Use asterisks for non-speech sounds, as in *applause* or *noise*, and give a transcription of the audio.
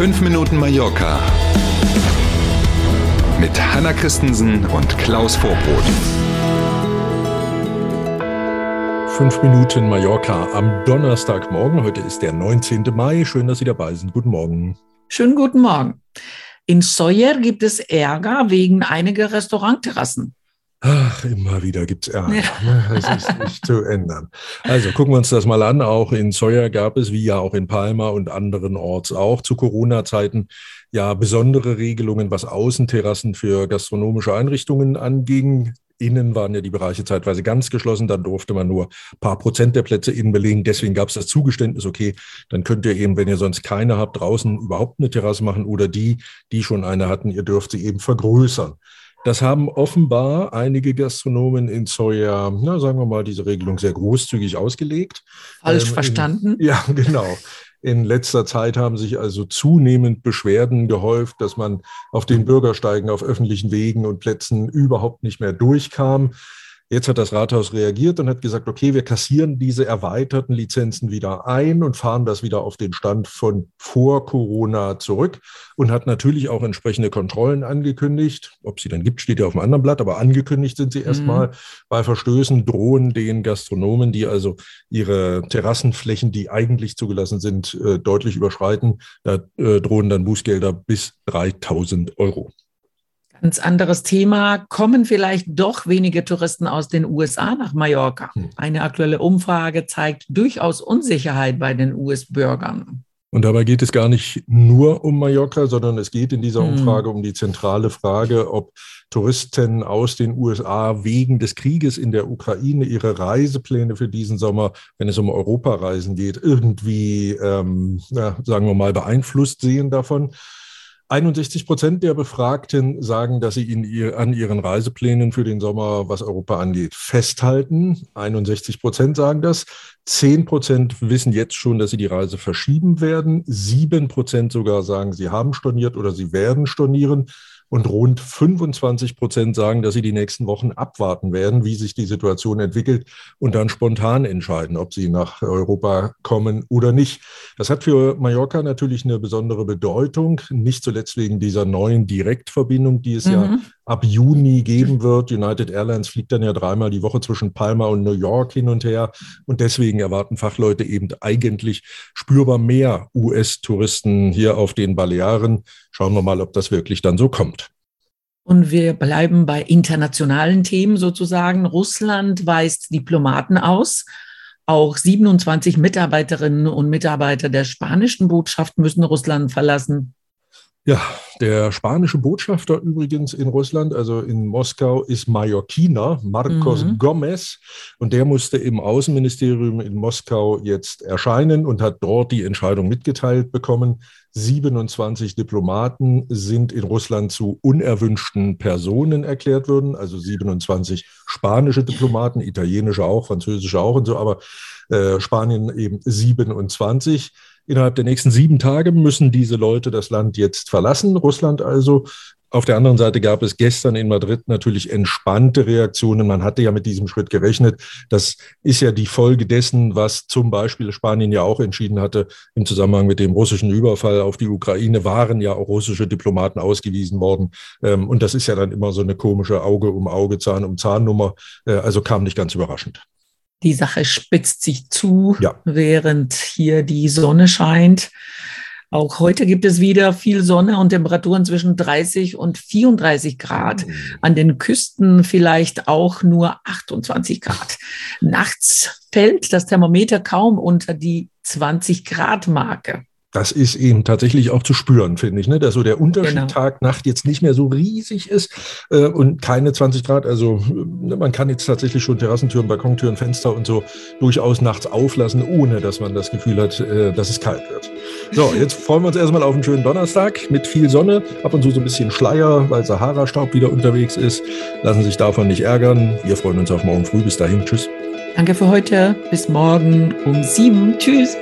5 Minuten Mallorca mit Hanna Christensen und Klaus Vorbrot. 5 Minuten Mallorca am Donnerstagmorgen. Heute ist der 19. Mai. Schön, dass Sie dabei sind. Guten Morgen. Schönen guten Morgen. In Sawyer gibt es Ärger wegen einiger Restaurantterrassen. Ach, immer wieder gibt es Ärger. Ja. Das ist nicht zu ändern. Also gucken wir uns das mal an. Auch in Sawyer gab es, wie ja auch in Palma und anderen Orts auch zu Corona-Zeiten, ja besondere Regelungen, was Außenterrassen für gastronomische Einrichtungen anging. Innen waren ja die Bereiche zeitweise ganz geschlossen, dann durfte man nur ein paar Prozent der Plätze innen belegen. Deswegen gab es das Zugeständnis, okay, dann könnt ihr eben, wenn ihr sonst keine habt, draußen überhaupt eine Terrasse machen oder die, die schon eine hatten, ihr dürft sie eben vergrößern. Das haben offenbar einige Gastronomen in Sawyer, na, sagen wir mal, diese Regelung sehr großzügig ausgelegt. Falsch ähm, verstanden? In, *laughs* ja, genau. In letzter Zeit haben sich also zunehmend Beschwerden gehäuft, dass man auf den Bürgersteigen auf öffentlichen Wegen und Plätzen überhaupt nicht mehr durchkam. Jetzt hat das Rathaus reagiert und hat gesagt, okay, wir kassieren diese erweiterten Lizenzen wieder ein und fahren das wieder auf den Stand von vor Corona zurück und hat natürlich auch entsprechende Kontrollen angekündigt. Ob sie dann gibt, steht ja auf dem anderen Blatt, aber angekündigt sind sie erstmal. Mhm. Bei Verstößen drohen den Gastronomen, die also ihre Terrassenflächen, die eigentlich zugelassen sind, äh, deutlich überschreiten, da äh, drohen dann Bußgelder bis 3000 Euro. Ganz anderes Thema. Kommen vielleicht doch wenige Touristen aus den USA nach Mallorca? Hm. Eine aktuelle Umfrage zeigt durchaus Unsicherheit bei den US-Bürgern. Und dabei geht es gar nicht nur um Mallorca, sondern es geht in dieser hm. Umfrage um die zentrale Frage, ob Touristen aus den USA wegen des Krieges in der Ukraine ihre Reisepläne für diesen Sommer, wenn es um Europareisen geht, irgendwie, ähm, ja, sagen wir mal, beeinflusst sehen davon. 61 Prozent der Befragten sagen, dass sie in an ihren Reiseplänen für den Sommer, was Europa angeht, festhalten. 61 Prozent sagen das. 10 Prozent wissen jetzt schon, dass sie die Reise verschieben werden. 7 Prozent sogar sagen, sie haben storniert oder sie werden stornieren und rund 25 Prozent sagen, dass sie die nächsten Wochen abwarten werden, wie sich die Situation entwickelt und dann spontan entscheiden, ob sie nach Europa kommen oder nicht. Das hat für Mallorca natürlich eine besondere Bedeutung, nicht zuletzt wegen dieser neuen Direktverbindung, die es mhm. ja ab Juni geben wird. United Airlines fliegt dann ja dreimal die Woche zwischen Palma und New York hin und her. Und deswegen erwarten Fachleute eben eigentlich spürbar mehr US-Touristen hier auf den Balearen. Schauen wir mal, ob das wirklich dann so kommt. Und wir bleiben bei internationalen Themen sozusagen. Russland weist Diplomaten aus. Auch 27 Mitarbeiterinnen und Mitarbeiter der spanischen Botschaft müssen Russland verlassen. Ja, der spanische Botschafter übrigens in Russland, also in Moskau, ist Mallorquiner, Marcos mhm. Gomez. Und der musste im Außenministerium in Moskau jetzt erscheinen und hat dort die Entscheidung mitgeteilt bekommen. 27 Diplomaten sind in Russland zu unerwünschten Personen erklärt worden, also 27 spanische Diplomaten, italienische auch, französische auch und so, aber äh, Spanien eben 27. Innerhalb der nächsten sieben Tage müssen diese Leute das Land jetzt verlassen, Russland also. Auf der anderen Seite gab es gestern in Madrid natürlich entspannte Reaktionen. Man hatte ja mit diesem Schritt gerechnet. Das ist ja die Folge dessen, was zum Beispiel Spanien ja auch entschieden hatte im Zusammenhang mit dem russischen Überfall auf die Ukraine, waren ja auch russische Diplomaten ausgewiesen worden. Ähm, und das ist ja dann immer so eine komische Auge um Auge, Zahn um Zahnnummer. Äh, also kam nicht ganz überraschend. Die Sache spitzt sich zu, ja. während hier die Sonne scheint. Auch heute gibt es wieder viel Sonne und Temperaturen zwischen 30 und 34 Grad. Mhm. An den Küsten vielleicht auch nur 28 Grad. Nachts fällt das Thermometer kaum unter die 20 Grad Marke das ist eben tatsächlich auch zu spüren, finde ich, ne? dass so der Unterschied genau. Tag-Nacht jetzt nicht mehr so riesig ist äh, und keine 20 Grad. Also äh, man kann jetzt tatsächlich schon Terrassentüren, Balkontüren, Fenster und so durchaus nachts auflassen, ohne dass man das Gefühl hat, äh, dass es kalt wird. So, jetzt freuen wir uns erstmal auf einen schönen Donnerstag mit viel Sonne, ab und zu so ein bisschen Schleier, weil Sahara-Staub wieder unterwegs ist. Lassen sich davon nicht ärgern. Wir freuen uns auf morgen früh. Bis dahin. Tschüss. Danke für heute. Bis morgen um sieben. Tschüss.